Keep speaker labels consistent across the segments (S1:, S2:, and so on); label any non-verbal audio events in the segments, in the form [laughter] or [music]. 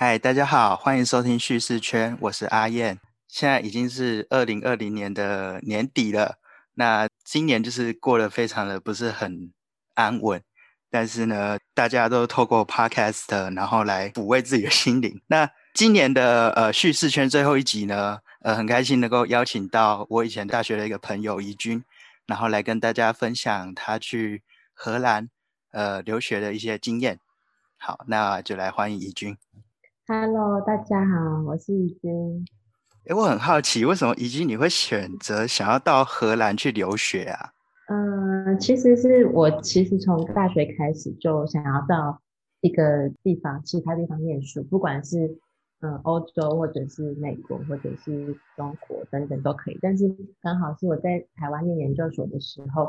S1: 嗨，大家好，欢迎收听叙事圈，我是阿燕。现在已经是二零二零年的年底了，那今年就是过得非常的不是很安稳，但是呢，大家都透过 Podcast 然后来抚慰自己的心灵。那今年的呃叙事圈最后一集呢，呃，很开心能够邀请到我以前大学的一个朋友怡君，然后来跟大家分享他去荷兰呃留学的一些经验。好，那就来欢迎怡君。
S2: Hello，大家好，我是怡君。
S1: 哎，我很好奇，为什么怡君你会选择想要到荷兰去留学啊？
S2: 嗯，其实是我其实从大学开始就想要到一个地方，其他地方念书，不管是嗯欧洲或者是美国或者是中国等等都可以。但是刚好是我在台湾念研究所的时候。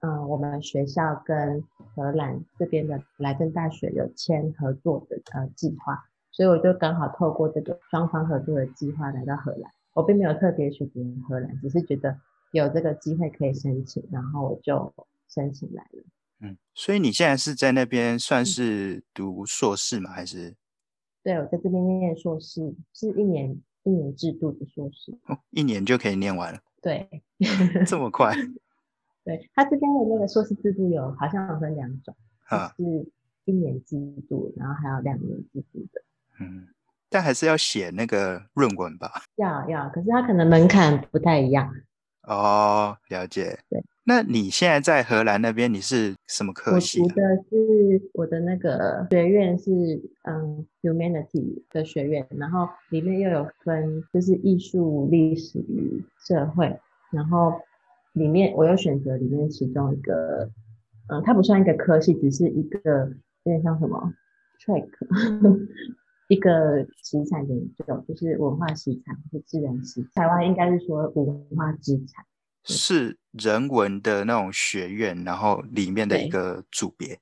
S2: 嗯，我们学校跟荷兰这边的莱顿大学有签合作的呃计划，所以我就刚好透过这个双方合作的计划来到荷兰。我并没有特别选择荷兰，只是觉得有这个机会可以申请，然后我就申请来了。
S1: 嗯，所以你现在是在那边算是读硕士吗？还是？
S2: 对，我在这边念硕士，是一年一年制度的硕士。
S1: 哦，一年就可以念完了？
S2: 对，
S1: 这么快。[laughs]
S2: 对他这边的那个硕士制度有好像有分两种，是一年制度，然后还有两年制度的。
S1: 嗯，但还是要写那个论文吧？
S2: 要要，可是他可能门槛不太一样。
S1: 哦，了解。
S2: 对，
S1: 那你现在在荷兰那边，你是什么科系？
S2: 我读的是我的那个学院是嗯 humanity 的学院，然后里面又有分就是艺术、历史与社会，然后。里面我有选择里面其中一个，嗯，它不算一个科系，只是一个有点像什么 track，一个习产研究，就是文化习产或自然习。台湾应该是说文化资产，
S1: 是人文的那种学院，然后里面的一个组别。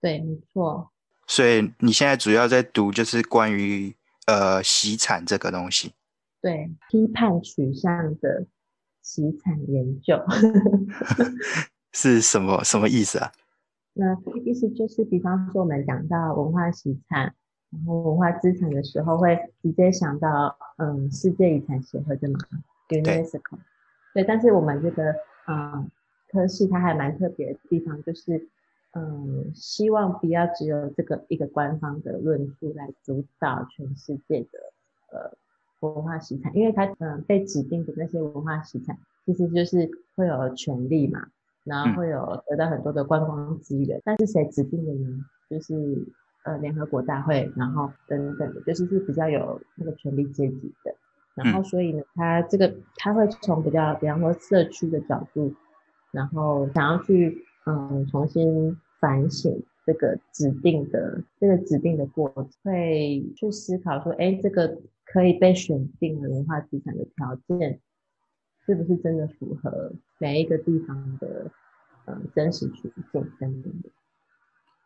S2: 对，没错。
S1: 所以你现在主要在读就是关于呃习产这个东西。
S2: 对，批判取向的。习产研究 [laughs]
S1: 是什么什么意思啊？
S2: 那意思就是，比方说我们讲到文化习产，然后文化资产的时候，会直接想到嗯世界遗产协会对吗？UNESCO。对，但是我们这个嗯科系它还蛮特别的地方，就是嗯希望不要只有这个一个官方的论述来主导全世界的呃。文化遗产，因为它嗯被指定的那些文化遗产，其实就是会有权利嘛，然后会有得到很多的观光资源。但是谁指定的呢？就是呃联合国大会，然后等等的，就是是比较有那个权力阶级的。然后所以呢，他这个他会从比较比方说社区的角度，然后想要去嗯重新反省这个指定的这个指定的过程，会去思考说，哎这个。可以被选定的文化资产的条件，是不是真的符合每一个地方的嗯真实处境等等的？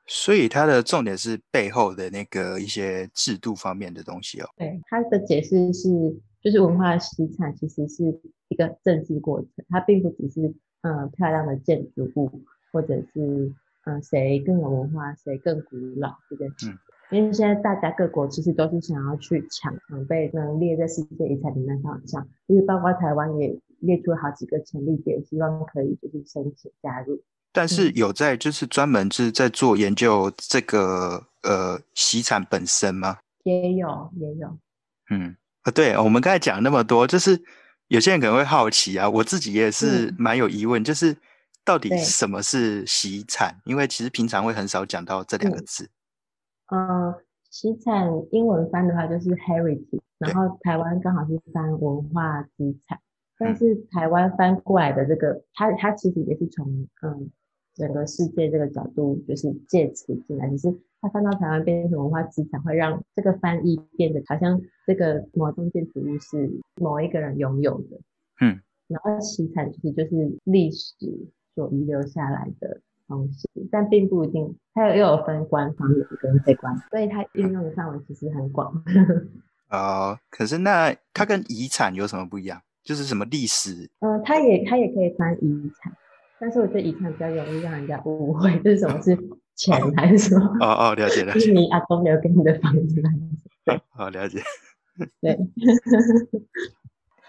S1: 所以它的重点是背后的那个一些制度方面的东西哦。
S2: 对，它的解释是，就是文化遗产其实是一个政治过程，它并不只是嗯漂亮的建筑物，或者是嗯谁更有文化，谁更古老这件事。因为现在大家各国其实都是想要去抢，抢被能列在世界遗产名单上，就是包括台湾也列出了好几个潜力点，希望可以就是申请加入。
S1: 但是有在就是专门是在做研究这个呃遗产本身吗？
S2: 也有也有。
S1: 嗯啊，对我们刚才讲那么多，就是有些人可能会好奇啊，我自己也是蛮有疑问，就是到底什么是遗产？因为其实平常会很少讲到这两个字。
S2: 嗯，遗产英文翻的话就是 heritage，然后台湾刚好是翻文化资产，但是台湾翻过来的这个，它它其实也是从嗯整个世界这个角度就是借此进来，只是它翻到台湾变成文化资产，会让这个翻译变得好像这个某种建筑物是某一个人拥有的，
S1: 嗯，
S2: 然后遗产其实就是历史所遗留下来的。东西，但并不一定，它又有分官方的跟非官，所以它运用的范围其实很广。
S1: 哦，可是那它跟遗产有什么不一样？就是什么历史？
S2: 呃，它也它也可以翻遗产，但是我觉得遗产比较容易让人家误会，这是什么是钱还是什么？
S1: 哦哦，了解了，
S2: 就是你阿公留给你的房子，
S1: 好 [laughs] 了解。
S2: 对。[laughs]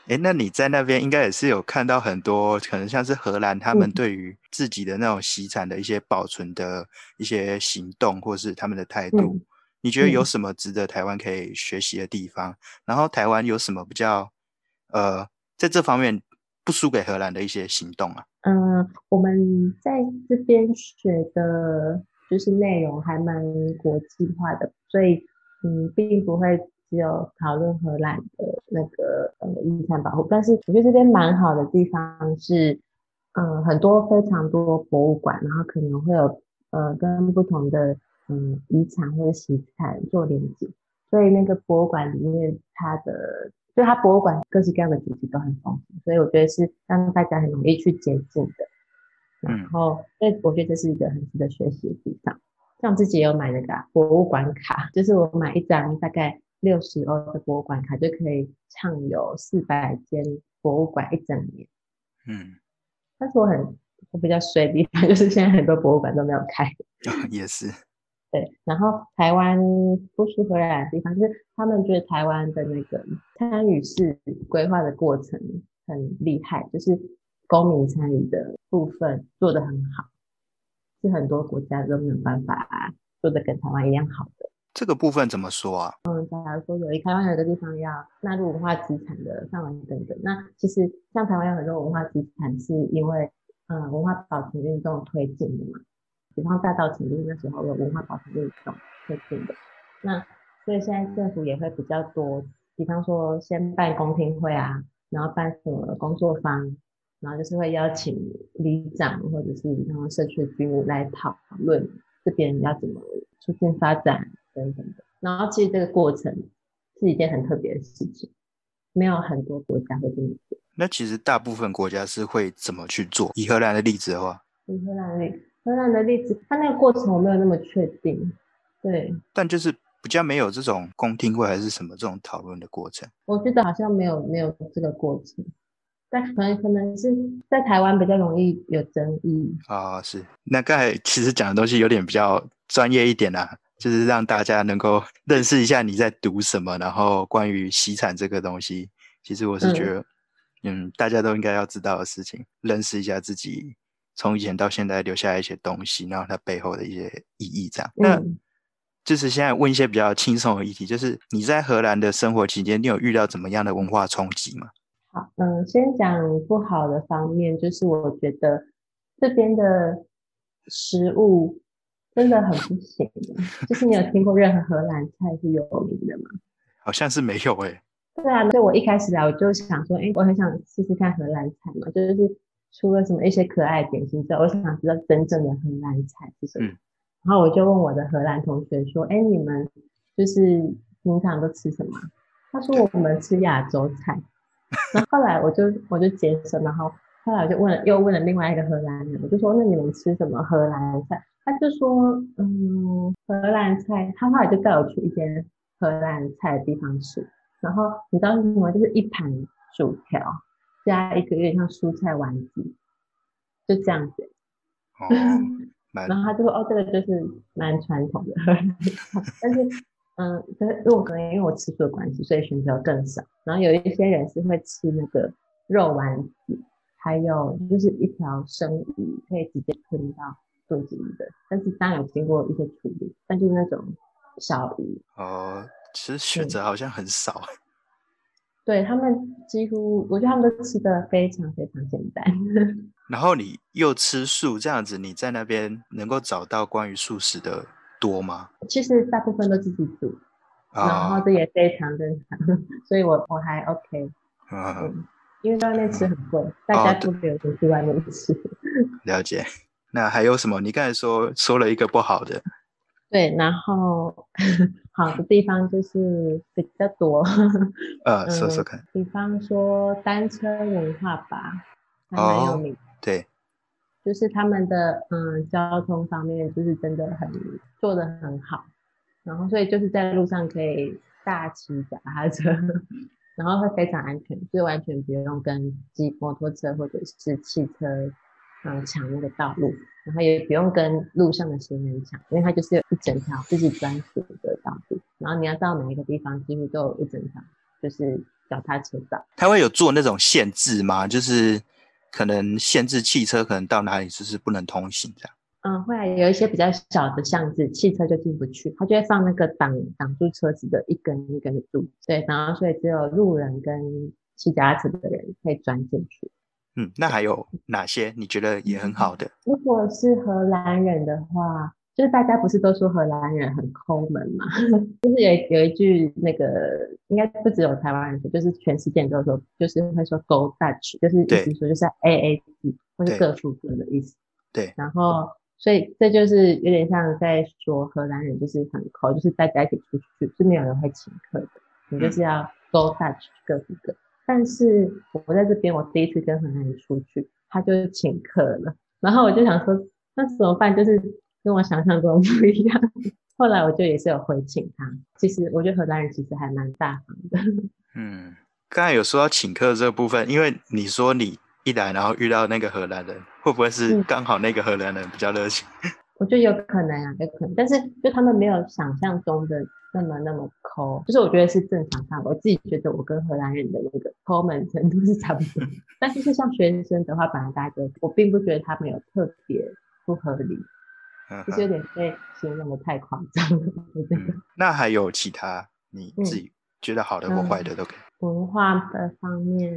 S1: 哎，那你在那边应该也是有看到很多，可能像是荷兰他们对于自己的那种遗产的一些保存的一些行动，或是他们的态度。你觉得有什么值得台湾可以学习的地方？然后台湾有什么比较呃，在这方面不输给荷兰的一些行动啊？
S2: 嗯，我们在这边学的就是内容还蛮国际化的，所以嗯，并不会。只有讨论荷兰的那个呃遗产保护，但是我觉得这边蛮好的地方是，嗯，很多非常多博物馆，然后可能会有呃跟不同的嗯遗产或者习产做连接，所以那个博物馆里面它的，就它博物馆各式各样的主题都很丰富，所以我觉得是让大家很容易去接近的。然后，所以我觉得这是一个很值得学习的地方。像我自己有买那个博物馆卡，就是我买一张大概。六十欧的博物馆卡就可以畅游四百间博物馆一整年。
S1: 嗯，
S2: 但是我很我比较随地方 [laughs] 就是现在很多博物馆都没有开。
S1: 也是。
S2: 对，然后台湾不输荷兰的地方就是他们觉得台湾的那个参与式规划的过程很厉害，就是公民参与的部分做得很好，是很多国家都没有办法做的跟台湾一样好的。
S1: 这个部分怎么说啊？
S2: 嗯，假如说有一台湾有一个地方要纳入文化资产的范围等等，那其实像台湾有很多文化资产是因为嗯文化保存运动推进的嘛，比方大道城就是那时候的文化保存运动推进的。那所以现在政府也会比较多，比方说先办公听会啊，然后办什么工作坊，然后就是会邀请里长或者是然后社区居民来讨论这边要怎么促进发展。等等的，然后其实这个过程是一件很特别的事情，没有很多国家会这么做。
S1: 那其实大部分国家是会怎么去做？以荷兰的例子的话，
S2: 以荷兰的例，荷兰的例子，它那个过程我没有那么确定。对，
S1: 但就是比较没有这种公听会还是什么这种讨论的过程。
S2: 我觉得好像没有没有这个过程，但可能可能是在台湾比较容易有争议
S1: 啊。是，那刚才其实讲的东西有点比较专业一点啊。就是让大家能够认识一下你在读什么，然后关于西产这个东西，其实我是觉得，嗯，大家都应该要知道的事情，认识一下自己从以前到现在留下一些东西，然后它背后的一些意义。这样，那就是现在问一些比较轻松的议题，就是你在荷兰的生活期间，你有遇到怎么样的文化冲击吗？
S2: 好，嗯，先讲不好的方面，就是我觉得这边的食物。真的很不行，就是你有听过任何荷兰菜是有名的吗？[laughs]
S1: 好像是没有诶。
S2: 对啊，所以我一开始来我就想说，哎，我很想试试看荷兰菜嘛，就是除了什么一些可爱点心之外，我想知道真正的荷兰菜是什么。然后我就问我的荷兰同学说，哎，你们就是平常都吃什么？他说我们吃亚洲菜。然后后来我就我就接受，然后后来我就问了又问了另外一个荷兰人，我就说那你们吃什么荷兰菜？他就说，嗯，荷兰菜，他后来就带我去一间荷兰菜的地方吃。然后你知道是什么？就是一盘薯条加一个有点像蔬菜丸子，就这样子。
S1: 哦，[laughs]
S2: 然后他就说，哦，这个就是蛮传统的。[laughs] 但是，嗯，但是因为我可能因为我吃素的关系，所以选择更少。然后有一些人是会吃那个肉丸子，还有就是一条生鱼可以直接吞到。肚子里的，但是当然有经过一些处理，但就是那种小鱼
S1: 哦，其实选择好像很少。
S2: 对他们几乎，我觉得他们都吃的非常非常简单。[laughs]
S1: 然后你又吃素，这样子你在那边能够找到关于素食的多吗？
S2: 其实大部分都自己煮，然后这也非常正常，[laughs] 所以我我还 OK。嗯，因为在外面吃很贵，大家都没有出去外面吃。[laughs]
S1: 了解。那还有什么？你刚才说说了一个不好的，
S2: 对，然后好的地方就是比较多。[laughs]
S1: 呃，说说看。
S2: 比方说单车文化吧，还蛮有名。
S1: 对，
S2: 就是他们的嗯交通方面就是真的很做的很好，然后所以就是在路上可以大骑脚踏车，[laughs] 然后会非常安全，就完全不用跟机摩托车或者是汽车。嗯，抢那个道路，然后也不用跟路上的行人抢，因为它就是有一整条自己专属的道路。然后你要到每一个地方，几乎都有一整条就是脚踏车道。
S1: 它会有做那种限制吗？就是可能限制汽车可能到哪里就是不能通行这样。
S2: 嗯，会啊，有一些比较小的巷子，汽车就进不去，它就会放那个挡挡住车子的一根一根的柱。对，然后所以只有路人跟骑脚踏车的人可以钻进去。
S1: 嗯，那还有哪些你觉得也很好的？
S2: 如果是荷兰人的话，就是大家不是都说荷兰人很抠门嘛？[laughs] 就是有有一句那个，应该不只有台湾人说，就是全世界都说，就是会说 “Go Dutch”，就是意思说就是 A A 制，或是各付各的意思。
S1: 对，
S2: 然后。所以这就是有点像在说荷兰人就是很抠，就是大家一起出去是没有人会请客的，你就是要 go Dutch 各付各。但是我在这边，我第一次跟荷兰人出去，他就请客了，然后我就想说，那怎么办？就是跟我想象中不一样。后来我就也是有回请他。其实我觉得荷兰人其实还蛮大方的。[laughs]
S1: 嗯，刚才有说到请客这部分，因为你说你。一来，然后遇到那个荷兰人，会不会是刚好那个荷兰人比较热情？
S2: 我觉得有可能啊，有可能。但是就他们没有想象中的那么那么抠，就是我觉得是正常范围。我自己觉得我跟荷兰人的那个抠门程度是差不多。但是像学生的话，本来大家我并不觉得他们有特别不合理，就是有点被形容的太夸张了。
S1: 那还有其他你自己觉得好的或坏的都可以。
S2: 文化的方面。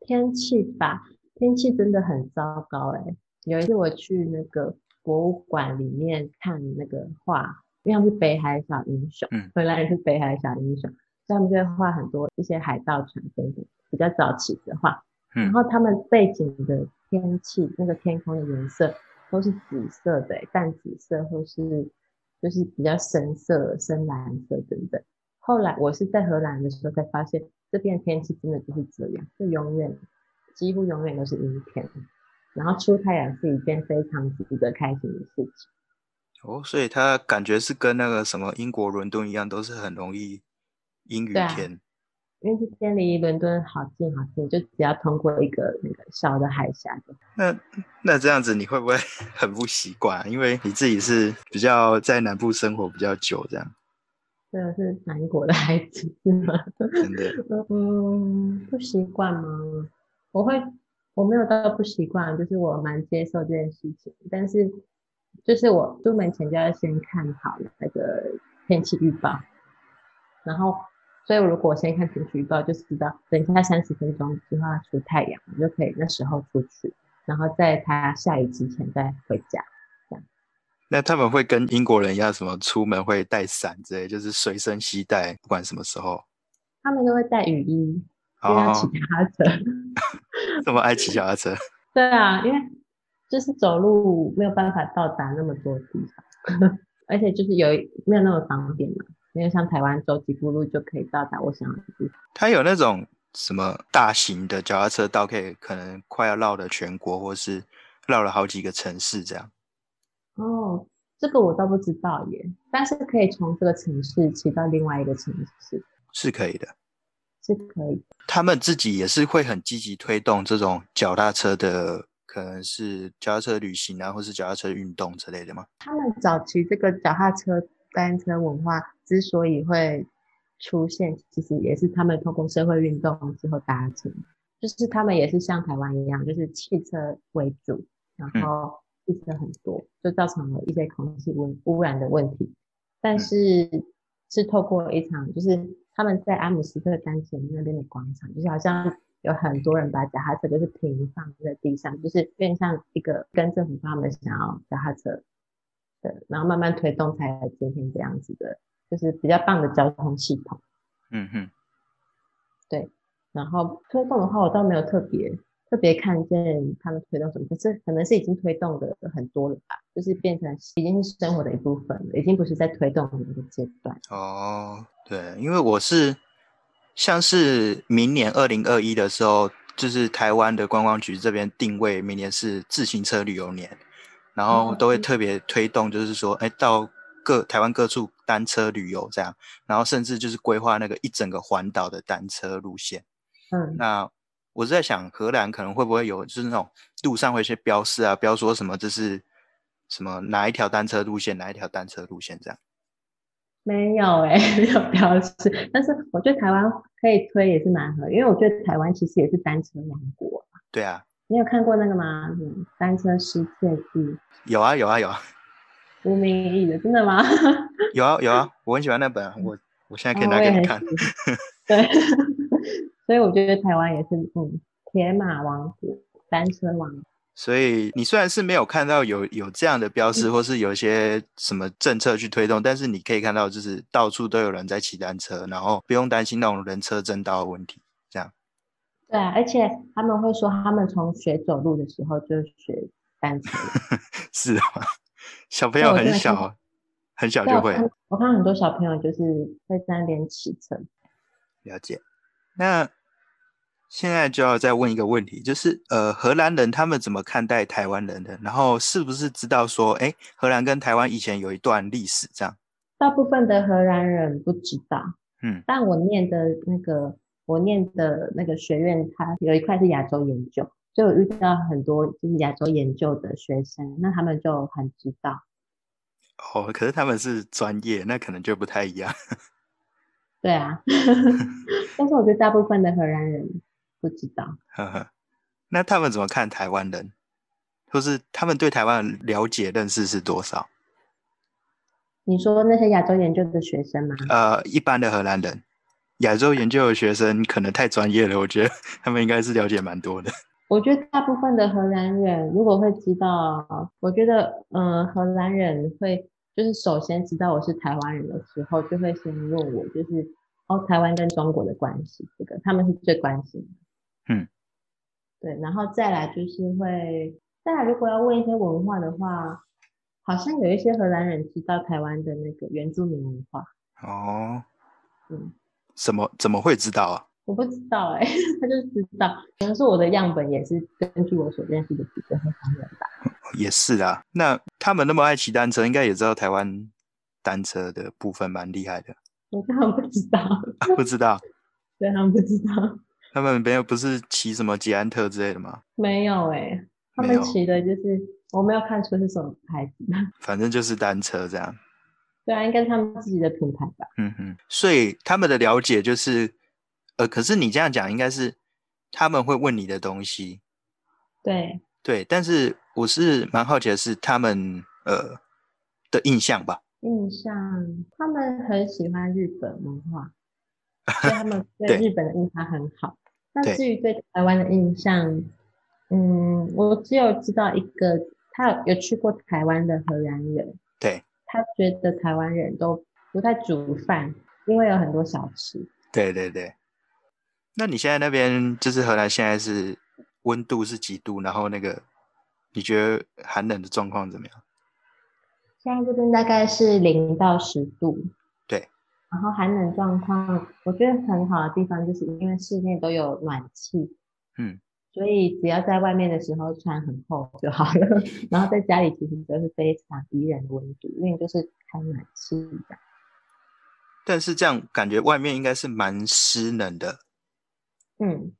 S2: 天气吧，天气真的很糟糕哎。有一次我去那个博物馆里面看那个画，因为他们是北海小英雄，嗯，荷兰也是北海小英雄，所以他们就会画很多一些海盗船等等比较早期的画。嗯然后他们背景的天气，那个天空的颜色都是紫色的，淡紫色或是就是比较深色、深蓝色等等。后来我是在荷兰的时候才发现。这边天气真的就是这样，就永远几乎永远都是阴天，然后出太阳是一件非常值得开心的事情。
S1: 哦，所以它感觉是跟那个什么英国伦敦一样，都是很容易阴雨天。
S2: 因为这边离伦敦好近好近，就只要通过一个那个小的海峡就。
S1: 那那这样子你会不会 [laughs] 很不习惯？因为你自己是比较在南部生活比较久，这样。
S2: 这个是南国的孩子是吗？
S1: 真的，[laughs]
S2: 嗯，不习惯吗？我会，我没有到不习惯，就是我蛮接受这件事情。但是，就是我出门前就要先看好那个天气预报，然后，所以如果我先看天气预报，就知道等一下三十分钟之后要出太阳，我就可以那时候出去，然后在它下雨之前再回家。
S1: 那他们会跟英国人一样，什么出门会带伞之类，就是随身携带，不管什么时候。
S2: 他们都会带雨衣，因为骑脚踏车。[laughs]
S1: 这么爱骑脚踏车？[laughs]
S2: 对啊，因为就是走路没有办法到达那么多地方，[laughs] 而且就是有没有那么方便嘛？没有像台湾走几步路就可以到达我想要的地方。
S1: 它有那种什么大型的脚踏车道，可以可能快要绕了全国，或是绕了好几个城市这样。
S2: 哦，这个我倒不知道耶，但是可以从这个城市骑到另外一个城市，
S1: 是可以的，
S2: 是可以。
S1: 他们自己也是会很积极推动这种脚踏车的，可能是脚踏车旅行啊，或是脚踏车运动之类的吗？
S2: 他们早期这个脚踏车单车文化之所以会出现，其实也是他们通过社会运动之后达成，就是他们也是像台湾一样，就是汽车为主，然后。汽车很多，就造成了一些空气污污染的问题。但是是透过一场，就是他们在阿姆斯特丹前那边的广场，就是好像有很多人把脚踏车就是平放在地上，就是有点像一个跟政府他们想要脚踏车的，然后慢慢推动才来今天这样子的，就是比较棒的交通系统。
S1: 嗯哼，
S2: 对。然后推动的话，我倒没有特别。特别看见他们推动什么，可是可能是已经推动的很多了吧，就是变成已经是生活的一部分了，已经不是在推动的一个阶段。
S1: 哦，对，因为我是像是明年二零二一的时候，就是台湾的观光局这边定位明年是自行车旅游年，然后都会特别推动，就是说，哎，到各台湾各处单车旅游这样，然后甚至就是规划那个一整个环岛的单车路线。
S2: 嗯，
S1: 那。我是在想，荷兰可能会不会有，就是那种路上会一些标示啊，标说什么这是什么哪一条单车路线，哪一条单车路线这样。
S2: 没有哎、[laughs] 没有标示。但是我觉得台湾可以推也是蛮合，因为我觉得台湾其实也是单车王国。
S1: 对啊，
S2: 你有看过那个吗？嗯，单车世界纪，
S1: 有啊有啊有啊
S2: 吴明义的，真的吗？[laughs]
S1: 有啊有啊，我很喜欢那本啊，我我现在可以拿给你看。
S2: 喜欢 [laughs] 对，所以我觉得台湾也是嗯，铁马王国、单车王国。
S1: 所以你虽然是没有看到有有这样的标识，或是有一些什么政策去推动，但是你可以看到，就是到处都有人在骑单车，然后不用担心那种人车争道的问题。这样，
S2: 对啊，而且他们会说，他们从学走路的时候就学单车了。[laughs]
S1: 是啊，小朋友很小，很小就会
S2: 我看我看很多小朋友就是会在那边骑车。
S1: 了解。那现在就要再问一个问题，就是呃，荷兰人他们怎么看待台湾人的？然后是不是知道说，哎，荷兰跟台湾以前有一段历史？这样，
S2: 大部分的荷兰人不知道，
S1: 嗯，
S2: 但我念的那个我念的那个学院，它有一块是亚洲研究，所以我遇到很多就是亚洲研究的学生，那他们就很知道。
S1: 哦，可是他们是专业，那可能就不太一样。[laughs]
S2: 对啊，[laughs] 但是我觉得大部分的荷兰人不知道。
S1: 呵呵，那他们怎么看台湾人，或是他们对台湾了解认识是多少？
S2: 你说那些亚洲研究的学生吗？
S1: 呃，一般的荷兰人，亚洲研究的学生可能太专业了，我觉得他们应该是了解蛮多的。
S2: 我觉得大部分的荷兰人如果会知道，我觉得，嗯、荷兰人会就是首先知道我是台湾人的时候，就会先问我，就是哦，台湾跟中国的关系，这个他们是最关心的。
S1: 嗯，
S2: 对，然后再来就是会，再来如果要问一些文化的话，好像有一些荷兰人知道台湾的那个原住民文化，
S1: 哦，
S2: 嗯，
S1: 怎么怎么会知道啊？
S2: 我不知道哎、[laughs] 他就知道，可能是我的样本也是根据我所认识的几个荷兰人吧。[laughs]
S1: 也是啊，那他们那么爱骑单车，应该也知道台湾单车的部分蛮厉害的。
S2: 我根本不知道，
S1: 啊不知道。[laughs]
S2: 对他们不知道，
S1: 他们没有不是骑什么捷安特之类的吗？
S2: 没有哎、他们骑的就是我没有看出是什么牌子，[laughs]
S1: 反正就是单车这样。
S2: 对啊，应该是他们自己的品牌吧？
S1: 嗯哼，所以他们的了解就是，呃，可是你这样讲应该是他们会问你的东西，
S2: 对，
S1: 对，但是我是蛮好奇的是他们呃的印象吧。
S2: 印象他们很喜欢日本文化，[laughs] 所以他们对
S1: 对
S2: 日本的印象很好。那至于对台湾的印象，嗯，我只有知道一个，他有有去过台湾的荷兰人，
S1: 对
S2: 他觉得台湾人都不太煮饭，因为有很多小吃。
S1: 对对对。那你现在那边就是荷兰现在是温度是几度？然后那个你觉得寒冷的状况怎么样？
S2: 现在这边大概是零到十度，
S1: 对，
S2: 然后寒冷状况，我觉得很好的地方就是因为室内都有暖气，
S1: 嗯，
S2: 所以只要在外面的时候穿很厚就好了，[laughs] 然后在家里其实都是非常宜人的温度，因为就是开暖气这样。
S1: 但是这样感觉外面应该是蛮湿冷的，
S2: 嗯，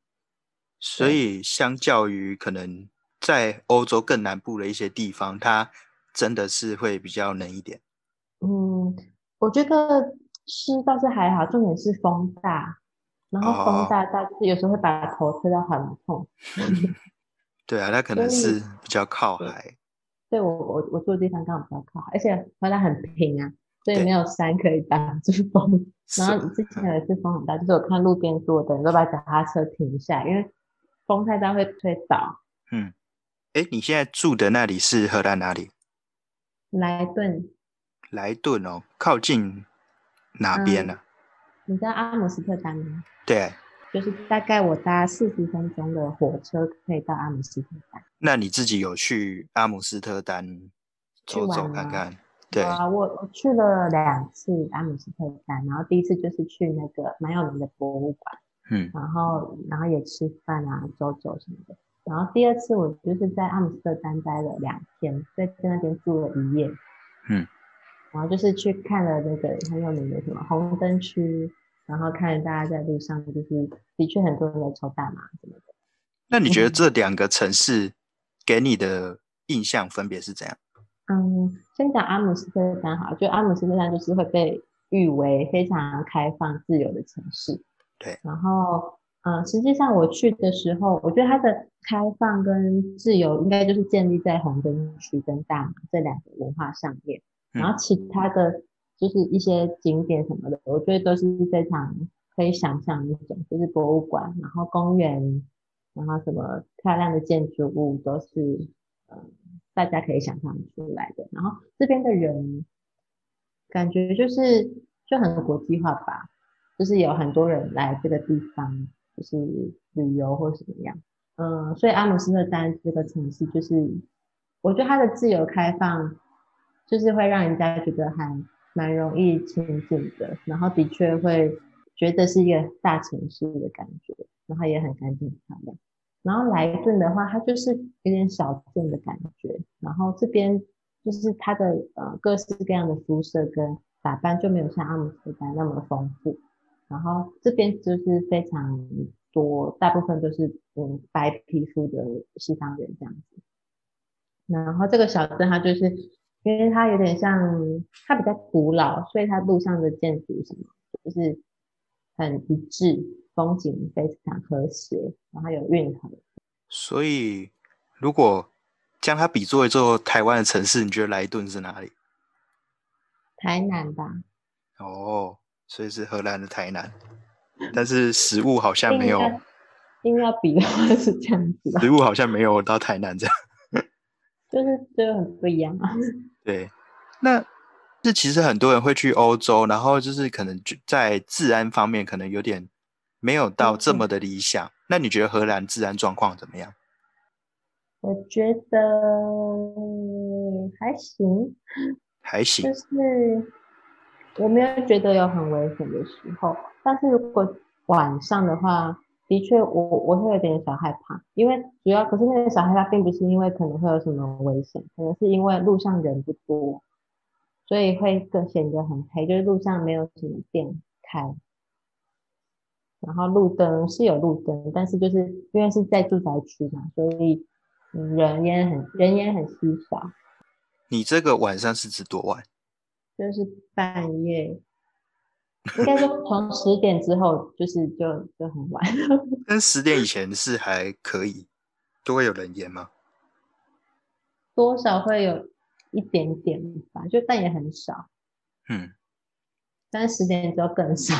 S1: 所以相较于可能在欧洲更南部的一些地方，它真的是会比较冷一点。
S2: 嗯，我觉得湿倒是还好，重点是风大，然后
S1: 哦
S2: 风大到就是有时候会把头吹到很痛。[laughs]
S1: 对啊，它可能是比较靠海。
S2: 对我我我住的地方刚好比较靠海，而且荷兰很平啊，所以
S1: 对
S2: 没有山可以挡住风。[laughs]
S1: 是
S2: 然后之前有一次风很大，就是我看路边所有的人都把脚踏车停下，因为风太大会吹倒。
S1: 嗯，哎，你现在住的那里是荷兰哪里？
S2: 莱顿，
S1: 莱顿哦，靠近哪边呢、
S2: 你知道阿姆斯特丹吗？
S1: 对，
S2: 就是大概我搭四十分钟的火车可以到阿姆斯特丹。
S1: 那你自己有去阿姆斯特丹
S2: 去
S1: 走走看看？对，
S2: 啊，我我去了两次阿姆斯特丹，然后第一次就是去那个蛮有名的博物馆。
S1: 嗯，
S2: 然后然后也吃饭啊，走走什么的。然后第二次我就是在阿姆斯特丹待了两天，在在那边住了一夜。
S1: 嗯，
S2: 然后就是去看了那个很有名的什么红灯区，然后看大家在路上就是的确很多人在抽大麻什么的。
S1: 那你觉得
S2: 嗯
S1: 这两个城市给你的印象分别是怎样？
S2: 嗯，先讲阿姆斯特丹好，就阿姆斯特丹就是会被誉为非常开放自由的城市。
S1: 对，
S2: 然后，嗯，实际上我去的时候，我觉得它的开放跟自由应该就是建立在红灯区跟大马这两个文化上面。然后其他的就是一些景点什么的，我觉得都是非常可以想象一种，就是博物馆，然后公园，然后什么漂亮的建筑物都是，嗯，大家可以想象出来的。然后这边的人感觉就是就很国际化吧。就是有很多人来这个地方，就是旅游或什么样，嗯，所以阿姆斯特丹这个城市，就是我觉得它的自由开放，就是会让人家觉得还蛮容易亲近的，然后的确会觉得是一个大城市的感觉，然后也很干净漂亮。然后莱顿的话，它就是有点小镇的感觉，然后这边就是它的呃各式各样的肤色跟打扮就没有像阿姆斯特丹那么丰富。然后这边就是非常多，大部分都是嗯白皮肤的西方人这样子。然后这个小镇它就是因为它有点像，它比较古老，所以它路上的建筑什么就是很一致，风景非常和谐，然后有运河。
S1: 所以如果将它比作一座台湾的城市，你觉得莱顿是哪里？
S2: 台南吧。
S1: 哦。所以是荷兰的台南，但是食物好像没有。
S2: 硬要比的话是这样子。
S1: 食物好像没有到台南这样。
S2: 就是就很不一样啊。[laughs]
S1: 对，那这其实很多人会去欧洲，然后就是可能在治安方面可能有点没有到这么的理想。那你觉得荷兰治安状况怎么样？
S2: 我觉得还行。
S1: 还行。
S2: 就是。我没有觉得有很危险的时候，但是如果晚上的话，的确我我会有点小害怕，因为主要可是那个小害怕并不是因为可能会有什么危险，可能是因为路上人不多，所以会更显得很黑，就是路上没有什么店开，然后路灯是有路灯，但是就是因为是在住宅区嘛，所以人也很人也很稀少。
S1: 你这个晚上是指多晚？
S2: 就是半夜，应该说从十点之后，就是就就很晚。[laughs]
S1: 跟十点以前是还可以，都会有人烟吗？
S2: 多少会有一点点吧，就但也很少。
S1: 嗯，
S2: 但十点之后更少。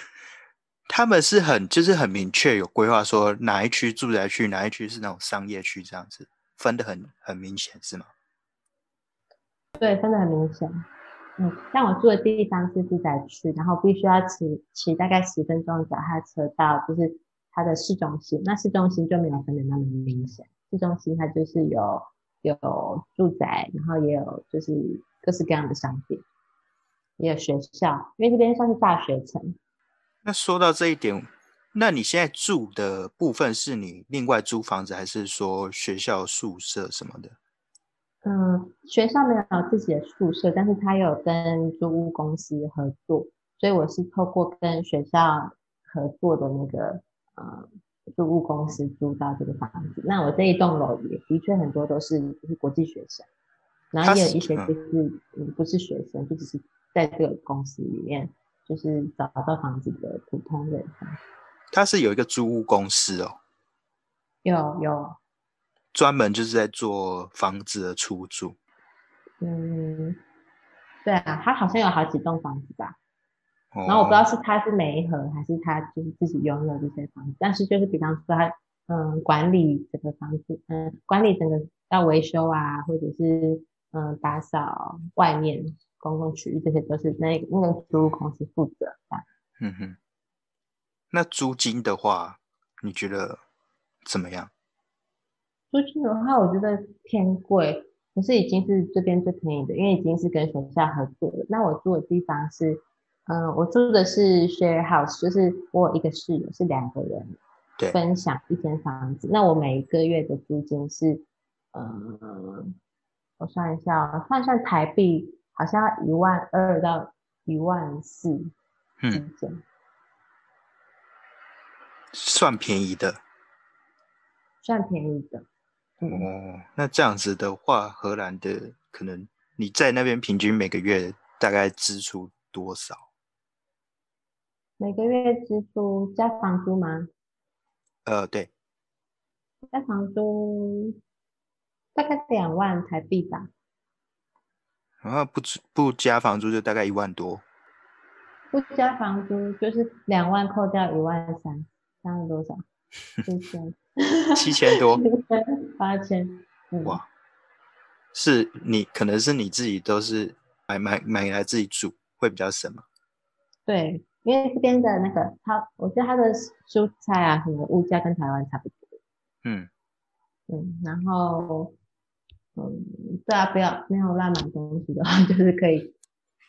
S2: [laughs]
S1: 他们是很就是很明确有规划，说哪一区住宅区，哪一区是那种商业区，这样子分的很很明显，是吗？
S2: 对，分的很明显。嗯，像我住的地方是住宅区，然后必须要骑骑大概十分钟的脚踏车到就是它的市中心。那市中心就没有分的那么明显，市中心它就是有有住宅，然后也有就是各式各样的商店，也有学校，因为这边算是大学城。
S1: 那说到这一点，那你现在住的部分是你另外租房子，还是说学校宿舍什么的？
S2: 嗯，学校没有自己的宿舍，但是他有跟租屋公司合作，所以我是透过跟学校合作的那个呃租屋公司租到这个房子。那我这一栋楼也的确很多都是就是国际学生，然后也有一些就是嗯不是学生，就只是在这个公司里面就是找到房子的普通人。
S1: 他是有一个租屋公司哦，
S2: 有有。
S1: 专门就是在做房子的出租。
S2: 嗯，对啊，他好像有好几栋房子吧。然后我不知道是他是每一盒，还是他就是自己拥有这些房子。但是就是比方说他嗯管理整个房子，嗯管理整个要维修啊，或者是嗯打扫外面公共区域，这些都是那那个租屋公司负责的。
S1: 嗯哼。那租金的话，你觉得怎么样？
S2: 租金的话，我觉得偏贵，可是已经是这边最便宜的，因为已经是跟学校合作了。那我住的地方是，嗯，我住的是 share house，就是我有一个室友是两个人，分享一间房子。那我每一个月的租金是，嗯，我算一下，算算台币，好像一万二到一万四之间，
S1: 算便宜的，
S2: 算便宜的。
S1: 哦，那这样子的话，荷兰的可能你在那边平均每个月大概支出多少？
S2: 每个月支出加房租吗？
S1: 呃，对，
S2: 加房租大概两万台币吧。
S1: 然后不不加房租就大概一万多，
S2: 不加房租就是两万扣掉一万三，这样多少？[laughs] 七千。
S1: 七千多，[laughs]
S2: 八千。嗯
S1: 哇！是你可能是你自己都是买买买来自己煮，会比较省嘛？
S2: 对，因为这边的那个它，我觉得它的蔬菜啊，什么物价跟台湾差不多。
S1: 嗯，
S2: 嗯，然后，嗯，对啊，不要没有乱买东西的话，[laughs] 就是可以。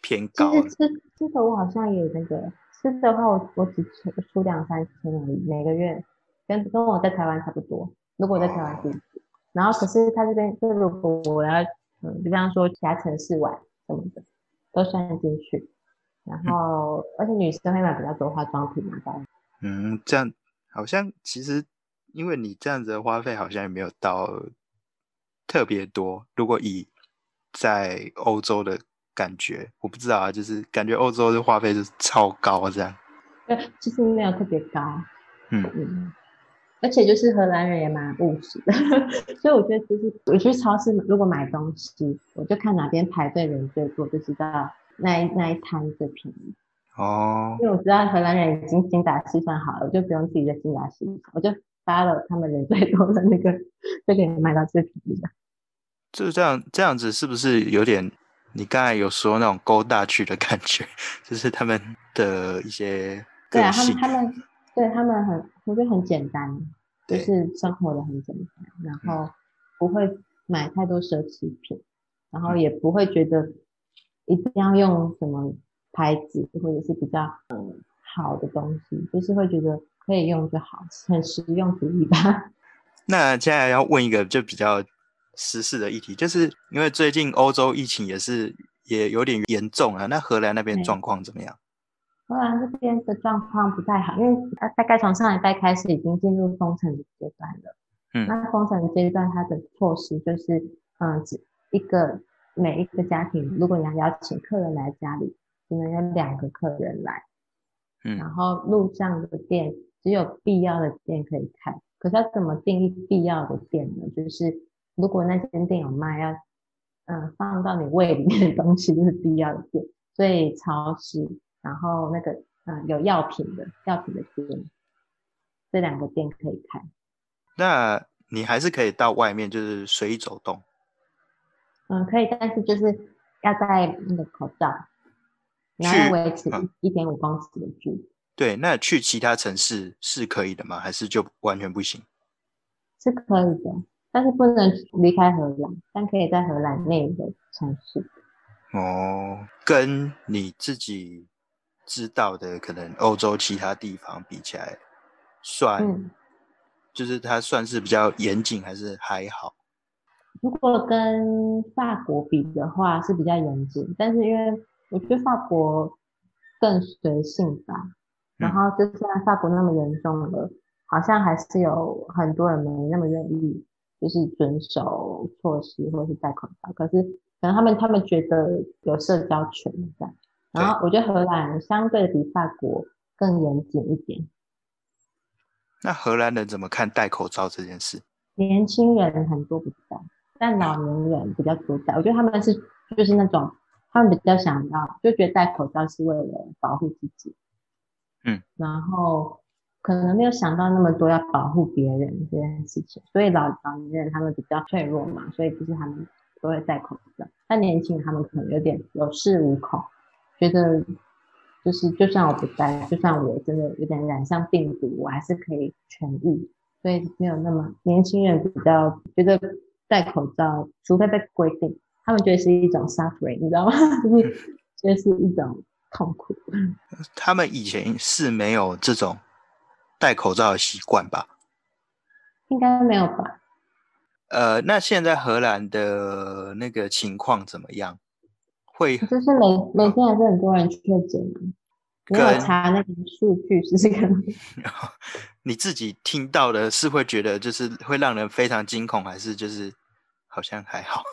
S2: 其
S1: 偏高
S2: 实吃吃的我好像也有那个吃的话我，我只出出两三千而已，每个月跟跟我在台湾差不多。如果我在台湾自己，然后可是他这边就如果我要，嗯，比方说其他城市玩什么的，都算进去。然后，而且女生会买比较多化妆品嘛，当然。
S1: 嗯，这样好像其实因为你这样子的花费好像也没有到特别多。如果以在欧洲的感觉，我不知道啊，就是感觉欧洲的花费是超高这样。
S2: 对，其实没有特别高。
S1: 嗯
S2: 嗯，而且就是荷兰人也蛮务实的，[laughs] 所以我觉得就是我去超市如果买东西，我就看哪边排队人最多，就知道那一那一摊最便宜。
S1: 哦，
S2: 因为我知道荷兰人已经精打细算好了，我就不用自己再精打细算，我就发了他们人最多的那个，就可以买到最便宜的。
S1: 就是这样，这样子是不是有点？你刚才有说那种勾大去的感觉，[laughs] 就是他们的一些
S2: 对啊，他们。他们对他们很，我觉得很简单，就是生活的很简单，然后不会买太多奢侈品，然后也不会觉得一定要用什么牌子或者是比较嗯好的东西，就是会觉得可以用就好，很实用主义吧。[laughs]
S1: 那接下来要问一个就比较时事的议题，就是因为最近欧洲疫情也是也有点严重啊，那荷兰那边状况怎么样？
S2: 荷兰这边的状况不太好，因为它大概从上礼拜开始已经进入封城的阶段了。
S1: 嗯
S2: 那封城的阶段，它的措施就是，嗯，只一个每一个家庭，如果你要邀请客人来家里，只能有两个客人来，
S1: 嗯
S2: 然后路上的店只有必要的店可以开。可是要怎么定义必要的店呢？就是如果那间店有卖要，嗯，放到你胃里面的东西，就是必要的店。所以超市，然后那个嗯有药品的药品的店，这两个店可以开。
S1: 那你还是可以到外面就是随意走动。
S2: 嗯，可以，但是就是要戴那个口罩，然后维持
S1: 嗯
S2: 一点五公尺的距离，
S1: 对，那去其他城市是可以的吗？还是就完全不行？
S2: 是可以的，但是不能离开荷兰，但可以在荷兰内的城市。
S1: 哦，跟你自己知道的可能欧洲其他地方比起来，算、
S2: 嗯，
S1: 就是它算是比较严谨，还是还好？
S2: 如果跟法国比的话是比较严谨，但是因为我觉得法国更随性吧，然
S1: 嗯
S2: 后就算法国那么严重了，好像还是有很多人没那么愿意，就是遵守措施或是戴口罩。可是可能他们他们觉得有社交权在，然后我觉得荷兰相对比法国更严谨一点。
S1: 那荷兰人怎么看戴口罩这件事？
S2: 年轻人很多不戴，但老年人比较多戴。我觉得他们是就是那种他们比较想要，就觉得戴口罩是为了保护自己，
S1: 嗯，
S2: 然后可能没有想到那么多要保护别人这件事情。所以老老年人他们比较脆弱嘛，所以就是他们都会戴口罩。但年轻人他们可能有点有恃无恐，觉得就是就算我不戴，就算我真的有点染上病毒，我还是可以痊愈。所以没有那么年轻人比较觉得戴口罩，除非被规定，他们觉得是一种 suffering，你知道吗？[laughs] 就是觉得是一种痛苦。
S1: 他们以前是没有这种戴口罩的习惯吧？
S2: 应该没有吧？
S1: 呃，那现在荷兰的那个情况怎么样？会
S2: 就是每每天还是很多人确诊啊。你有查那个数据是这个吗？[laughs]
S1: 你自己听到的是会觉得就是会让人非常惊恐，还是就是好像还好？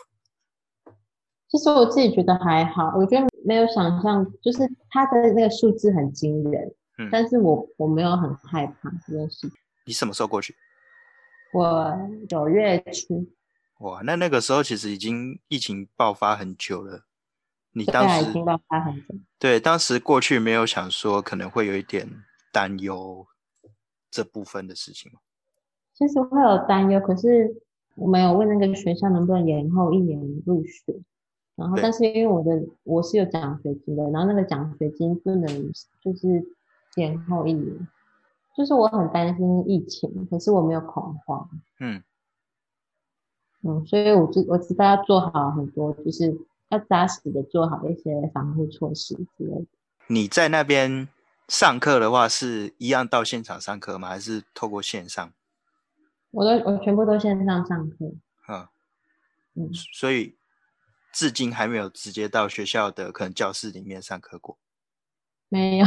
S1: [laughs]
S2: 其实我自己觉得还好，我觉得没有想象，就是它的那个数字很惊人，
S1: 嗯
S2: 但是我我没有很害怕这件事。
S1: 你什么时候过去？
S2: 我九月初，
S1: 哇，那那个时候其实已经疫情爆发很久了。你当时
S2: 听到他很久。
S1: 对当时过去没有想说可能会有一点担忧这部分的事情吗？
S2: 其实会有担忧，可是我没有问那个学校能不能延后一年入学。然后，但是因为我的我是有奖学金的，然后那个奖学金不能就是延后一年，就是我很担心疫情，可是我没有恐慌。
S1: 嗯，
S2: 嗯，所以我知我知道要做好很多，就是要扎实的做好一些防护措施之类的。
S1: 你在那边上课的话，是一样到现场上课吗？还是透过线上？
S2: 我都我全部都线上上课，
S1: 嗯，
S2: 嗯，
S1: 所以至今还没有直接到学校的可能教室里面上课过。
S2: 没有，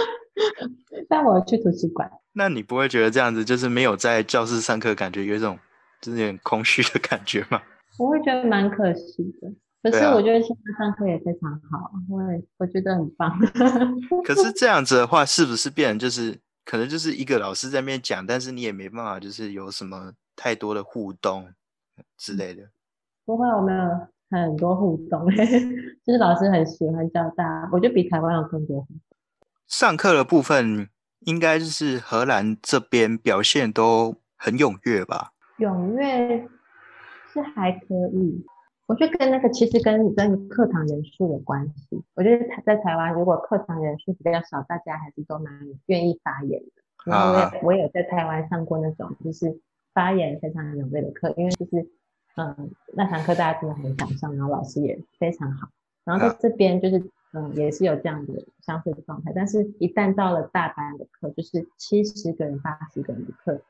S2: [laughs] 但我去图书馆。
S1: 那你不会觉得这样子就是没有在教室上课，感觉有一种就是有点空虚的感觉吗？
S2: 我会觉得蛮可惜的。可是我觉得线上上课也非常好，我也我觉得很棒。[laughs]
S1: 可是这样子的话，是不是变成就是可能就是一个老师在那边讲，但是你也没办法就是有什么太多的互动之类的？[laughs]
S2: 不会，我们有很多互动，[laughs] 就是老师很喜欢教大家，我觉得比台湾有更多。
S1: 上课的部分应该就是荷兰这边表现都很踊跃吧？
S2: 踊跃是还可以，我觉得跟那个其实跟跟课堂人数有关系。我觉得台在台湾，如果课堂人数比较少，大家还是都蛮愿意发言的。然后我我也有在台湾上过那种就是发言非常踊跃的课，因为就是嗯那堂课大家真的很想上，然后老师也非常好。然后在
S1: 啊
S2: 这边就是嗯也是有这样的相似的状态，但是一旦到了大班的课，就是七十个人、八十个人的课，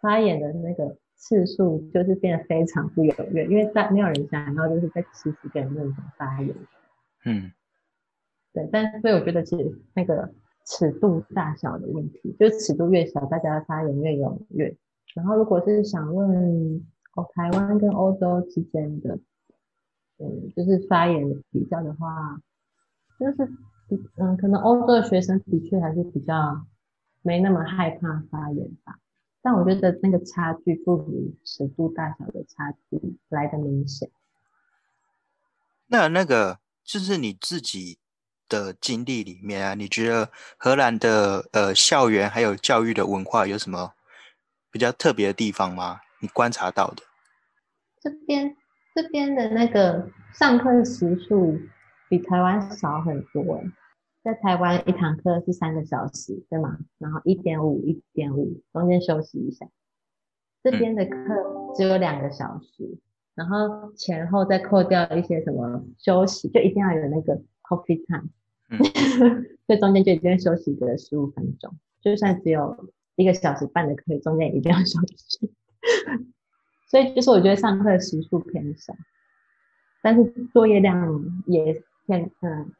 S2: 发言的那个次数就是变得非常不踊跃，因为在没有人想要就是在七十个人面前发言。
S1: 嗯，
S2: 对，但所以我觉得其实那个尺度大小的问题，就是尺度越小，大家发言越踊跃。然后如果是想问哦台湾跟欧洲之间的，嗯，就是发言比较的话，就是嗯，可能欧洲的学生的确还是比较没那么害怕发言吧。但我觉得那个差距不如尺度大小的差距来的明显。
S1: 那那个就是你自己的经历里面啊，你觉得荷兰的呃校园还有教育的文化有什么比较特别的地方吗？你观察到的？
S2: 这边这边的那个上课时数比台湾少很多诶，在台湾一堂课是三个小时，对吗？然后一点五一点五，中间休息一下。这边的课只有两个小时，然后前后再扣掉一些什么休息，就一定要有那个 coffee time，
S1: 嗯 [laughs]
S2: 所以中间就一定会休息个十五分钟，就算只有一个小时半的课，中间一定要休息。[laughs] 所以就是我觉得上课的时数偏少，但是作业量也偏嗯，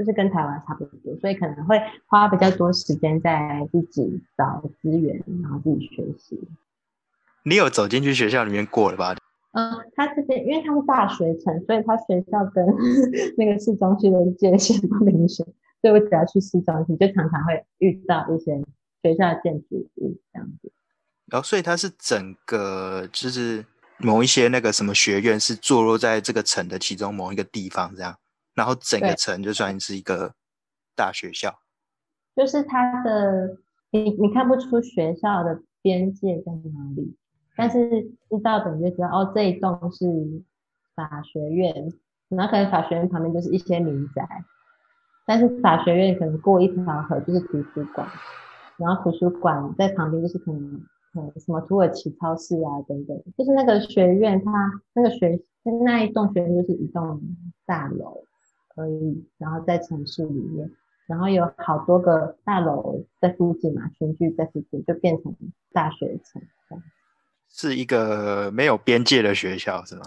S2: 就是跟台湾差不多，所以可能会花比较多时间在自己找资源，然后自己学习。
S1: 你有走进去学校里面过了吧？
S2: 嗯，他这边因为他是大学城，所以他学校跟 [laughs] 那个市中心的界限不明显，所以我只要去市中心，就常常会遇到一些学校的建筑物这样子。
S1: 然后，所以它是整个就是某一些那个什么学院是坐落在这个城的其中某一个地方，这样，然后整个城就算是一个大学校。
S2: 就是它的，你你看不出学校的边界在哪里，但是知道的你就知道，哦，这一栋是法学院，然后可能法学院旁边就是一些民宅，但是法学院可能过一条河就是图书馆，然后图书馆在旁边就是可能呃什么土耳其超市啊等等，就是那个学院它那个学那一栋学院就是一栋大楼而已，然后在城市里面。然后有好多个大楼在附近嘛，群聚在附近，就变成大学城这样。
S1: 是一个没有边界的学校，是吗？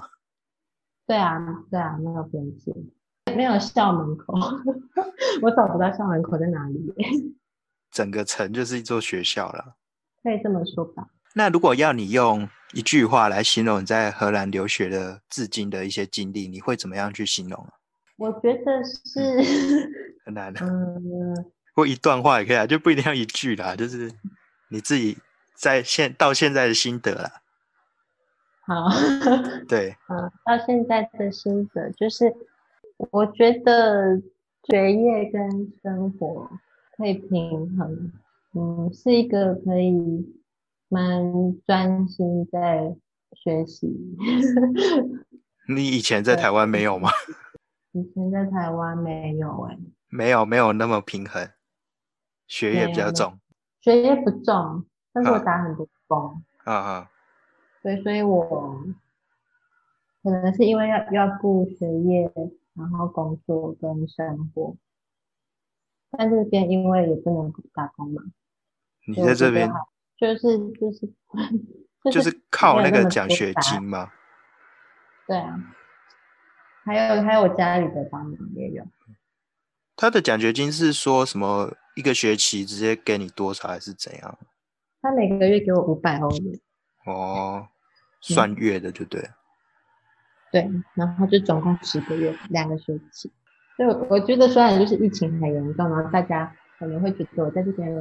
S2: 对啊，对啊，没有边界，没有校门口，[laughs] 我找不到校门口在哪里，[laughs]
S1: 整个城就是一座学校了。
S2: 可以这么说吧。
S1: 那如果要你用一句话来形容你在荷兰留学的至今的一些经历，你会怎么样去形容？
S2: 我觉得是 [laughs]
S1: 很难的，
S2: 嗯，[laughs]
S1: 或一段话也可以啊，就不一定要一句啦，就是你自己在现到现在的心得啦。
S2: 好，[laughs]
S1: 对，
S2: 嗯，到现在的心得就是，我觉得学业跟生活可以平衡，嗯，是一个可以蛮专心在学习。
S1: 你以前在台湾没有吗？
S2: 以前在台湾没有哎，
S1: 没有没有那么平衡，学业比较重，
S2: 学业不重，但是我打很多工。
S1: 啊啊。
S2: 对，所以我可能是因为要要顾学业，然后工作跟生活，但这边因为也不能打工嘛。
S1: 你在这边
S2: 就是就是 [laughs]
S1: 就是靠那个奖学金吗？
S2: 对啊，还有还有我家里的帮忙也有。
S1: 他的奖学金是说什么？一个学期直接给你多少还是怎样？
S2: 他每个月给我五百欧元。
S1: 哦。算月的就对，
S2: 对，然后就总共十个月，两个学期。就我觉得，虽然就是疫情很严重，然后大家可能会觉得我在这边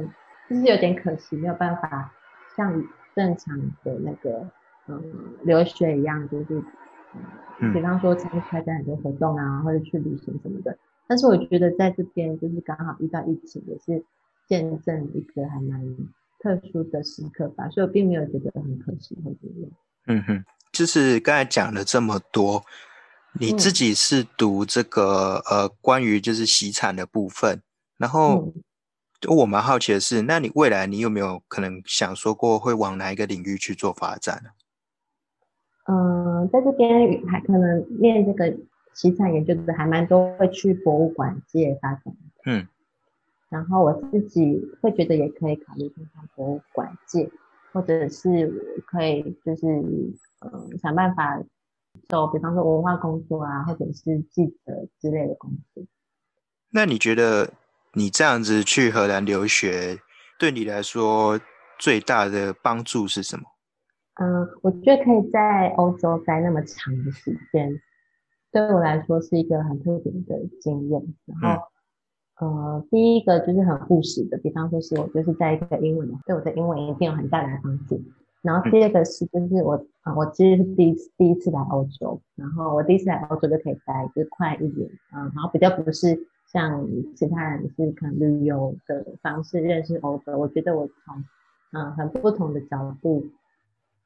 S2: 就是有点可惜，没有办法像正常的那个嗯留学一样，就是嗯，比方说参加很多活动啊，或者去旅行什么的。但是我觉得在这边就是刚好遇到疫情，也是见证一个还蛮特殊的时刻吧，所以我并没有觉得很可惜或怎么样。
S1: 嗯哼，就是刚才讲了这么多，你自己是读这个呃关于就是洗产的部分，然后我蛮好奇的是，那你未来你有没有可能想说过会往哪一个领域去做发展呢？
S2: 嗯，在这边还可能练这个西产研究的还蛮多，会去博物馆界发展。嗯，然后我自己会觉得也可以考虑去看博物馆界。或者是可以，就是嗯，想办法走，比方说文化工作啊，或者是记者之类的工作。
S1: 那你觉得你这样子去荷兰留学，对你来说最大的帮助是什么？
S2: 嗯，我觉得可以在欧洲待那么长的时间，对我来说是一个很特别的经验。然后。呃，第一个就是很务实的，比方说是我就是在一个英文，对我的英文一定有很大的帮助。然后第二个是，就是我啊，我其实是第一次第一次来欧洲，然后我第一次来欧洲就可以待就快一点啊，然后比较不是像其他人是可能旅游的方式认识欧洲，我觉得我从嗯很不同的角度，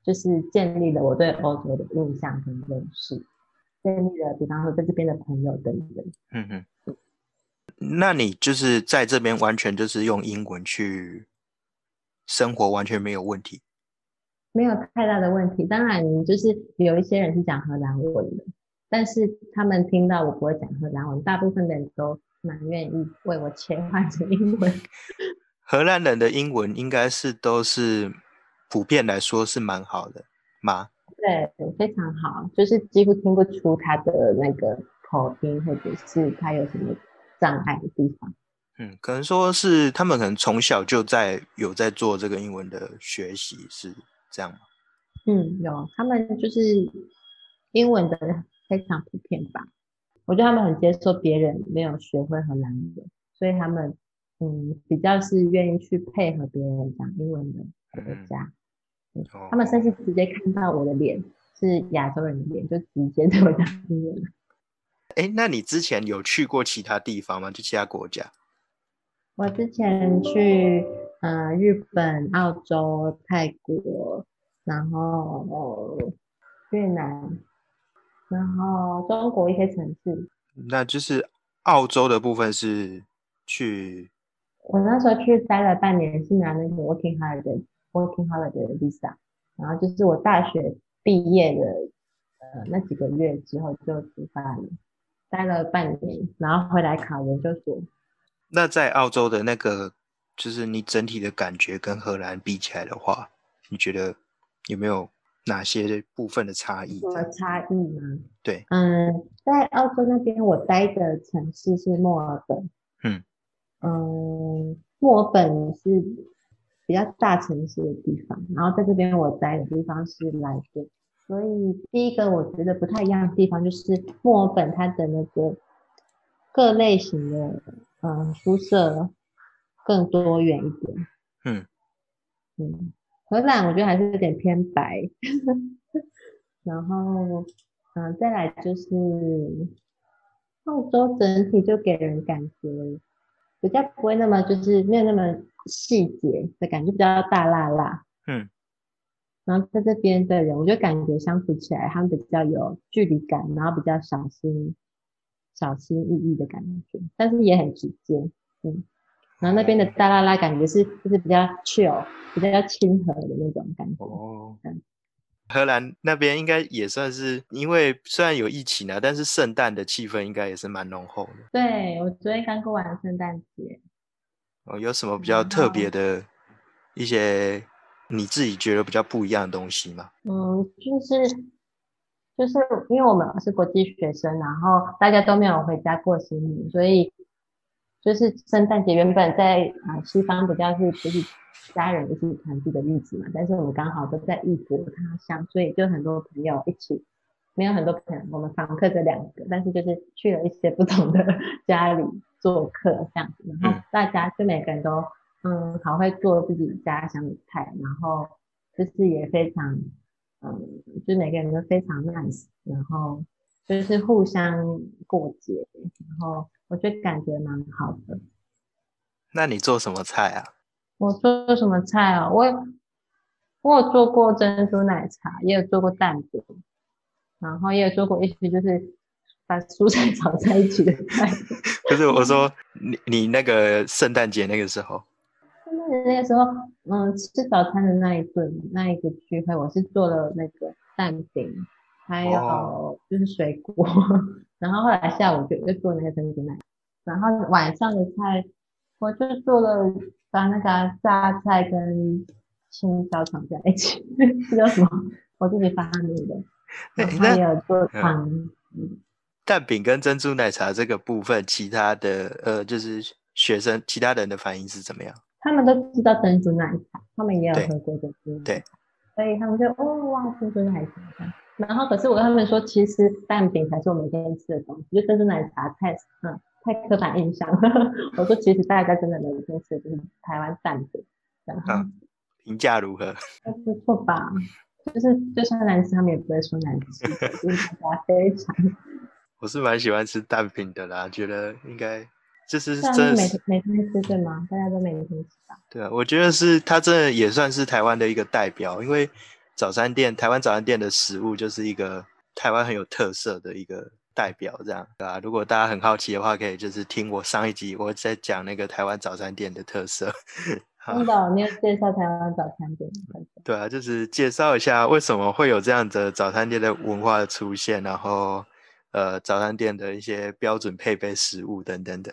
S2: 就是建立了我对欧洲的印象跟认识，建立了比方说在这边的朋友等等。嗯哼。
S1: 那你就是在这边完全就是用英文去生活，完全没有问题，
S2: 没有太大的问题。当然，就是有一些人是讲荷兰文的，但是他们听到我不会讲荷兰文，大部分的人都蛮愿意为我切换成英文。[laughs]
S1: 荷兰人的英文应该是都是普遍来说是蛮好的吗？
S2: 对，非常好，就是几乎听不出他的那个口音，或者是他有什么。障碍的地方，
S1: 嗯，可能说是他们可能从小就在有在做这个英文的学习，是这样吗？
S2: 嗯，有，他们就是英文的非常普遍吧。我觉得他们很接受别人没有学会荷兰语，所以他们嗯比较是愿意去配合别人讲英文的国家。他们甚至直接看到我的脸是亚洲人的脸，就直接对我讲英文。
S1: 哎，那你之前有去过其他地方吗？就其他国家？
S2: 我之前去呃日本、澳洲、泰国，然后越南，然后中国一些城市。
S1: 那就是澳洲的部分是去？
S2: 我那时候去待了半年，是拿那个 working holiday working holiday 的 visa，然后就是我大学毕业的呃那几个月之后就出发了。待了半年，然后回来考研究所。
S1: 那在澳洲的那个，就是你整体的感觉跟荷兰比起来的话，你觉得有没有哪些部分的差异？
S2: 什么差异吗？
S1: 对，
S2: 嗯，在澳洲那边，我待的城市是墨尔本。嗯嗯，墨尔本是比较大城市的地方，然后在这边我待的地方是莱顿，所以第一个我觉得不太一样的地方就是墨尔本它的那个各类型的嗯宿舍更多元一点，
S1: 嗯。
S2: 嗯，荷兰我觉得还是有点偏白，[laughs] 然后嗯再来就是澳洲整体就给人感觉比较不会那么就是没有那么细节的感觉，比较大辣辣。
S1: 嗯，
S2: 然后在这边的人，我就感觉相处起来，他们比较有距离感，然后比较小心、小心翼翼的感觉，但是也很直接。嗯，然后那边的大辣辣感觉是就是比较 chill、比较亲和的那种感觉。
S1: 哦
S2: 嗯，
S1: 荷兰那边应该也算是，因为虽然有疫情啊，但是圣诞的气氛应该也是蛮浓厚的。
S2: 对我昨天刚过完圣诞节，
S1: 哦，有什么比较特别的一些你自己觉得比较不一样的东西吗？
S2: 嗯，就是就是因为我们是国际学生，然后大家都没有回家过新年，所以就是圣诞节原本在啊、西方比较是就是家人一起团聚的日子嘛，但是我们刚好都在异国他乡，所以就很多朋友一起，没有很多朋友，我们访客这两个，但是就是去了一些不同的 [laughs] 家里做客这样子，然后大家就每个人都嗯好会做自己家乡的菜，然后就是也非常嗯，就每个人都非常 nice，然后就是互相过节，然后我觉得感觉蛮好的。
S1: 那你做什么菜啊？
S2: 我做什么菜啊？我有我有做过珍珠奶茶，也有做过蛋饼，然后也有做过一些就是把蔬菜炒在一起的菜。[laughs]
S1: 不是我说你你那个圣诞节那个时候，
S2: 圣诞节那个时候，嗯，吃早餐的那一顿那一个聚会，我是做了那个蛋饼，还
S1: 哦
S2: 有就是水果，[laughs] 然后后来下午就又做那个珍珠奶茶，然后晚上的菜我就做了把那个榨菜跟青椒炒在一起，[laughs] 这叫什么？我自己发明的，
S1: 那
S2: 也有做汤，嗯，
S1: 蛋饼跟珍珠奶茶这个部分，其他的呃就是学生其他人的反应是怎么样？
S2: 他们都知道珍珠奶茶，他们也有喝过珍珠奶
S1: 对，
S2: 所以他们就哦哇珍珠奶茶。然后可是我跟他们说，其实蛋饼才是我每天吃的东西，就珍珠奶茶太嗯太刻板印象了。[laughs] 我说其实大家真的每天吃的就是台湾蛋饼，然后
S1: 啊评价如何？[laughs]
S2: 还不错吧。就是就算难吃，他们也不会说难吃的，[laughs] 就是大家非常。
S1: 我是蛮喜欢吃蛋饼的啦，觉得应该就是真的是
S2: 是每天每天吃对吗？大家都每天吃吧。
S1: 对啊，我觉得是它真的也算是台湾的一个代表，因为早餐店台湾早餐店的食物就是一个台湾很有特色的一个代表，这样对啊。如果大家很好奇的话，可以就是听我上一集我在讲那个台湾早餐店的特色。
S2: 你有介绍台湾早餐店？
S1: 对啊，就是介绍一下为什么会有这样的早餐店的文化的出现，然后呃早餐店的一些标准配备食物等等的。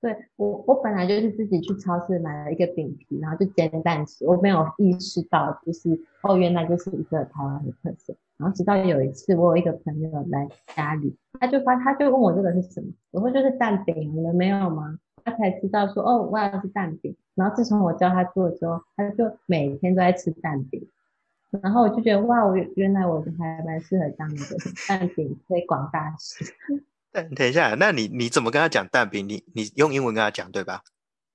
S2: 对我，我本来就是自己去超市买了一个饼皮，然后就煎蛋吃，我没有意识到，就是哦，原来就是一个台湾的特色。然后直到有一次，我有一个朋友来家里，他就发，他就问我这个是什么，我说就是蛋饼，你们没有吗？他才知道说哦，我要是蛋饼。然后自从我教他做之后，他就每天都在吃蛋饼。然后我就觉得哇，我原来我还蛮适合当一个蛋饼推广大使。[laughs]
S1: 但等一下，那你你怎么跟他讲蛋饼？你你用英文跟他讲对吧？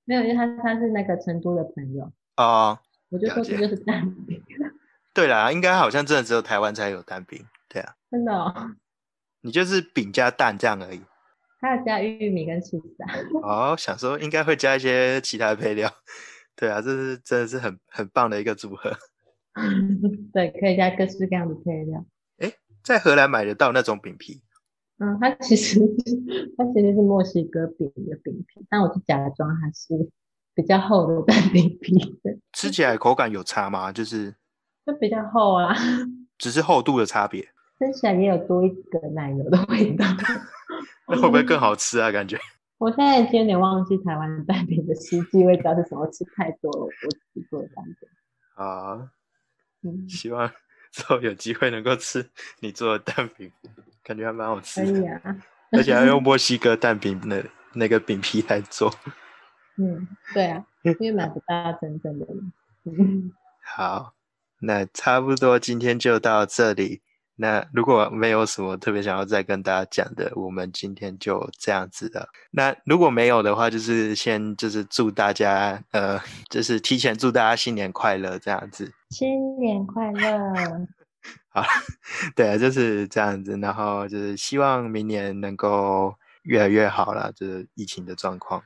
S2: 没有，因为他他是那个成都的朋友，
S1: 哦，
S2: 我就说这就是蛋饼。
S1: 对啦，应该好像真的只有台湾才有蛋饼。对啊，
S2: 真的、哦，
S1: 你就是饼加蛋这样而已。
S2: 还有加玉米跟起司啊。
S1: 哦，想说应该会加一些其他的配料。对啊，这是真的是很很棒的一个组合。[laughs]
S2: 对，可以加各式各样的配料。
S1: 哎在荷兰买得到那种饼皮，
S2: 嗯，它其实它其实是墨西哥饼的饼皮，但我就假装它是比较厚的蛋饼皮，
S1: 吃起来口感有差吗？就是
S2: 就比较厚啊，[laughs]
S1: 只是厚度的差别，
S2: 吃起来也有多一个奶油的味道。[laughs]
S1: 那会不会更好吃啊？感觉 [laughs]
S2: 我现在已经有点忘记台湾的蛋饼的实际味道是什么，吃太多了，我自己做的蛋饼。
S1: 啊，
S2: 嗯，
S1: 希望之后有机会能够吃你做的蛋饼，感觉还蛮好吃的，
S2: 可以啊。
S1: 而且要用墨西哥蛋饼的那个饼皮来做。
S2: 嗯，对啊，因为买不到真正的。嗯，
S1: 好，那差不多今天就到这里。那如果没有什么特别想要再跟大家讲的，我们今天就这样子了。那如果没有的话，就是先就是祝大家，呃，就是提前祝大家新年快乐这样子。
S2: 新年快乐！[laughs]
S1: 好，[laughs] 对啊，就是这样子。然后就是希望明年能够越来越好了，就是疫情的状况。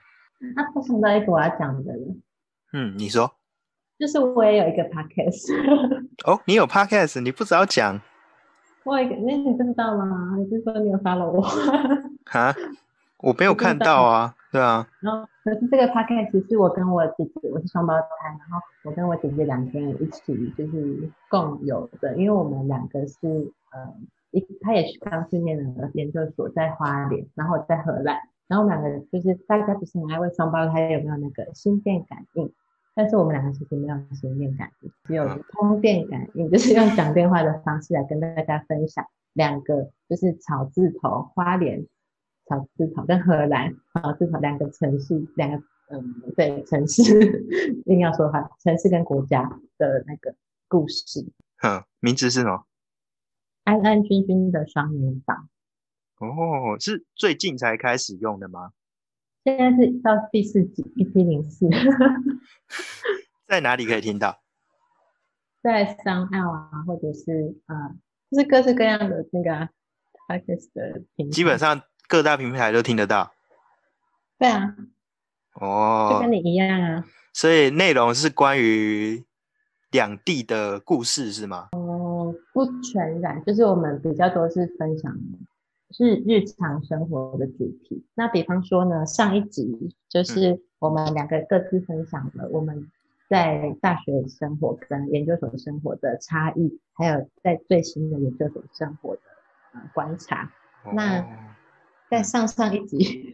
S2: 那我想到一个我要讲的了。
S1: 嗯，你说。
S2: 就是我也有一个 podcast。[laughs]
S1: 哦，你有 podcast，你不早讲。
S2: 我一个，那你不知道吗？你是说你有 follow 我？[laughs]
S1: 哈，我没有看到啊，对啊。
S2: 然后可是这个 podcast 是我跟我姐姐，我是双胞胎，然后我跟我姐姐两个人一起就是共有的，因为我们两个是呃一，他也是刚训练的研究所在花莲，然后在荷兰，然后我们两个就是大家不是很爱问双胞胎有没有那个心电感应。但是我们两个其实没有心电感应，只有通电感应，就是用讲电话的方式来跟大家分享两个，就是草字头花莲草字头跟荷兰草字头两个城市，两个嗯对城市 [laughs] 硬要说话，城市跟国家的那个故事。
S1: 哼，名字是什么？
S2: 安安君君的双人房。
S1: 哦，是最近才开始用的吗？
S2: 现在是到第四集一 P 零四，[laughs]
S1: 在哪里可以听到？
S2: 在商澳啊，或者是啊，就是各式各样的那个 podcast 的平台，
S1: 基本上各大平台都听得到。
S2: 对啊，
S1: 哦，
S2: 就跟你一样啊。
S1: 所以内容是关于两地的故事是吗？
S2: 哦，不全然，就是我们比较多是分享。是日常生活的主题。那比方说呢，上一集就是我们两个各自分享了我们在大学生活跟研究所生活的差异，还有在最新的研究所生活的呃观察。那在上上一集，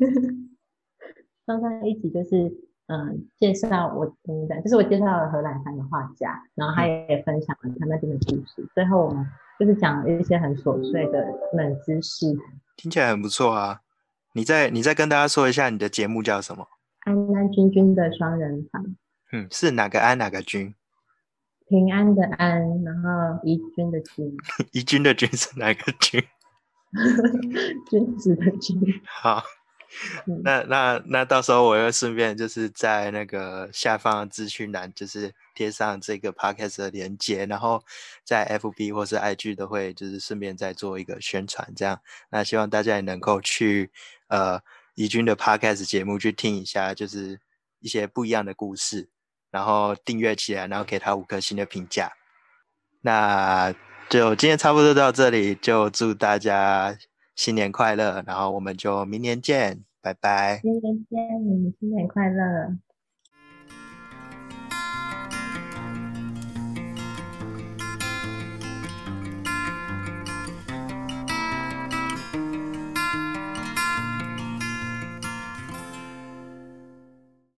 S2: 上上一集就是嗯介绍我嗯就是我介绍了荷兰三个画家，然后他也分享了他那边的故事。最后我们。就是讲一些很琐碎的冷知识，
S1: 听起来很不错啊！你再你再跟大家说一下你的节目叫什么？
S2: 安安君君的双人房。
S1: 嗯，是哪个安哪个君？
S2: 平安的安，然后宜君的君。[laughs]
S1: 宜君的君是哪个君？[laughs]
S2: 君子的君。[laughs]
S1: 好。那那那到时候我又顺便就是在那个下方资讯栏，就是贴上这个 podcast 的连接，然后在 FB 或是 IG 都会就是顺便再做一个宣传，这样。那希望大家也能够去呃怡君的 podcast 节目去听一下，就是一些不一样的故事，然后订阅起来，然后给他五颗星的评价。那就今天差不多到这里，就祝大家。新年快乐，然后我们就明年见，拜拜。
S2: 明年见，新年快乐。